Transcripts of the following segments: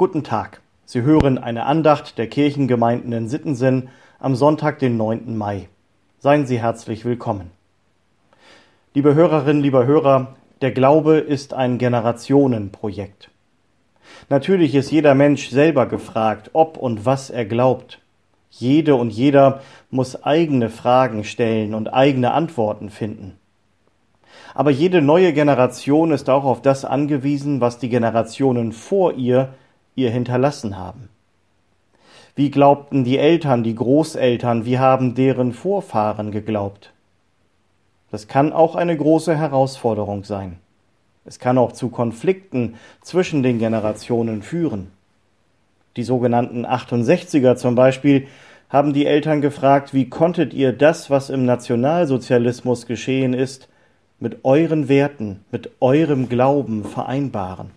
Guten Tag. Sie hören eine Andacht der Kirchengemeinden in Sittensen am Sonntag, den 9. Mai. Seien Sie herzlich willkommen. Liebe Hörerinnen, lieber Hörer, der Glaube ist ein Generationenprojekt. Natürlich ist jeder Mensch selber gefragt, ob und was er glaubt. Jede und jeder muss eigene Fragen stellen und eigene Antworten finden. Aber jede neue Generation ist auch auf das angewiesen, was die Generationen vor ihr ihr hinterlassen haben. Wie glaubten die Eltern, die Großeltern, wie haben deren Vorfahren geglaubt? Das kann auch eine große Herausforderung sein. Es kann auch zu Konflikten zwischen den Generationen führen. Die sogenannten 68er zum Beispiel haben die Eltern gefragt, wie konntet ihr das, was im Nationalsozialismus geschehen ist, mit euren Werten, mit eurem Glauben vereinbaren?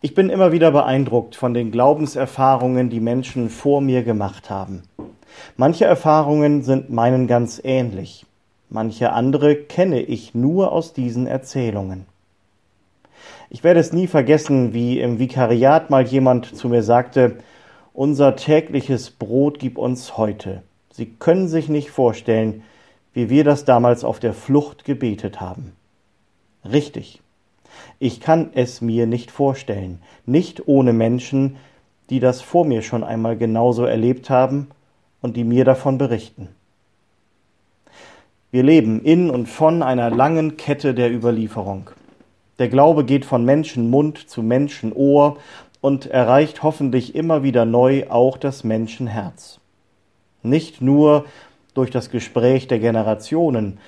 Ich bin immer wieder beeindruckt von den Glaubenserfahrungen, die Menschen vor mir gemacht haben. Manche Erfahrungen sind meinen ganz ähnlich, manche andere kenne ich nur aus diesen Erzählungen. Ich werde es nie vergessen, wie im Vikariat mal jemand zu mir sagte, unser tägliches Brot gib uns heute. Sie können sich nicht vorstellen, wie wir das damals auf der Flucht gebetet haben. Richtig. Ich kann es mir nicht vorstellen, nicht ohne Menschen, die das vor mir schon einmal genauso erlebt haben und die mir davon berichten. Wir leben in und von einer langen Kette der Überlieferung. Der Glaube geht von Menschenmund zu Menschenohr und erreicht hoffentlich immer wieder neu auch das Menschenherz. Nicht nur durch das Gespräch der Generationen,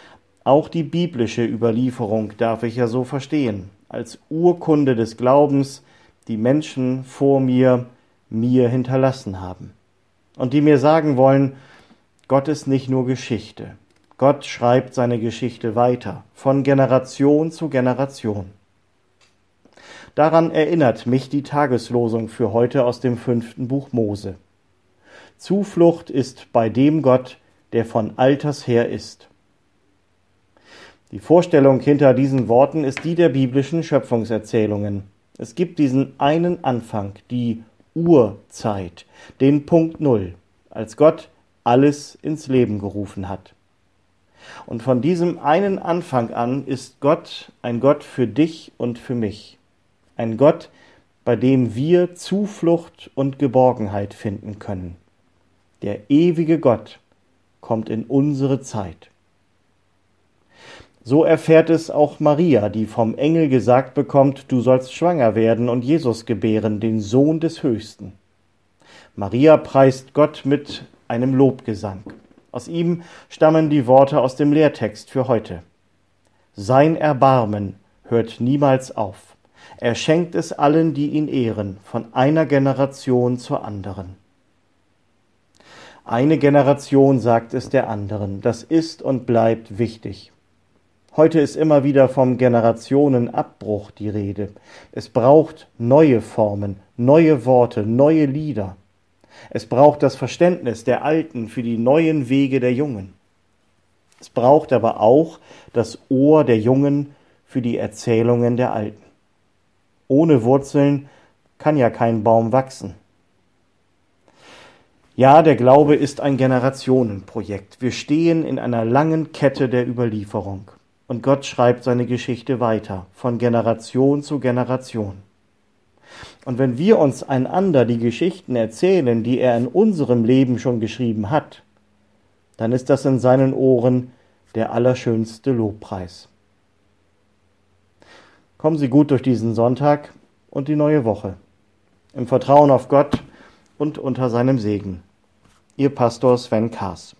auch die biblische Überlieferung darf ich ja so verstehen, als Urkunde des Glaubens, die Menschen vor mir mir hinterlassen haben und die mir sagen wollen, Gott ist nicht nur Geschichte. Gott schreibt seine Geschichte weiter, von Generation zu Generation. Daran erinnert mich die Tageslosung für heute aus dem fünften Buch Mose. Zuflucht ist bei dem Gott, der von alters her ist. Die Vorstellung hinter diesen Worten ist die der biblischen Schöpfungserzählungen. Es gibt diesen einen Anfang, die Urzeit, den Punkt Null, als Gott alles ins Leben gerufen hat. Und von diesem einen Anfang an ist Gott ein Gott für dich und für mich. Ein Gott, bei dem wir Zuflucht und Geborgenheit finden können. Der ewige Gott kommt in unsere Zeit. So erfährt es auch Maria, die vom Engel gesagt bekommt, du sollst schwanger werden und Jesus gebären, den Sohn des Höchsten. Maria preist Gott mit einem Lobgesang. Aus ihm stammen die Worte aus dem Lehrtext für heute. Sein Erbarmen hört niemals auf. Er schenkt es allen, die ihn ehren, von einer Generation zur anderen. Eine Generation sagt es der anderen. Das ist und bleibt wichtig. Heute ist immer wieder vom Generationenabbruch die Rede. Es braucht neue Formen, neue Worte, neue Lieder. Es braucht das Verständnis der Alten für die neuen Wege der Jungen. Es braucht aber auch das Ohr der Jungen für die Erzählungen der Alten. Ohne Wurzeln kann ja kein Baum wachsen. Ja, der Glaube ist ein Generationenprojekt. Wir stehen in einer langen Kette der Überlieferung. Und Gott schreibt seine Geschichte weiter, von Generation zu Generation. Und wenn wir uns einander die Geschichten erzählen, die er in unserem Leben schon geschrieben hat, dann ist das in seinen Ohren der allerschönste Lobpreis. Kommen Sie gut durch diesen Sonntag und die neue Woche. Im Vertrauen auf Gott und unter seinem Segen. Ihr Pastor Sven Kaas.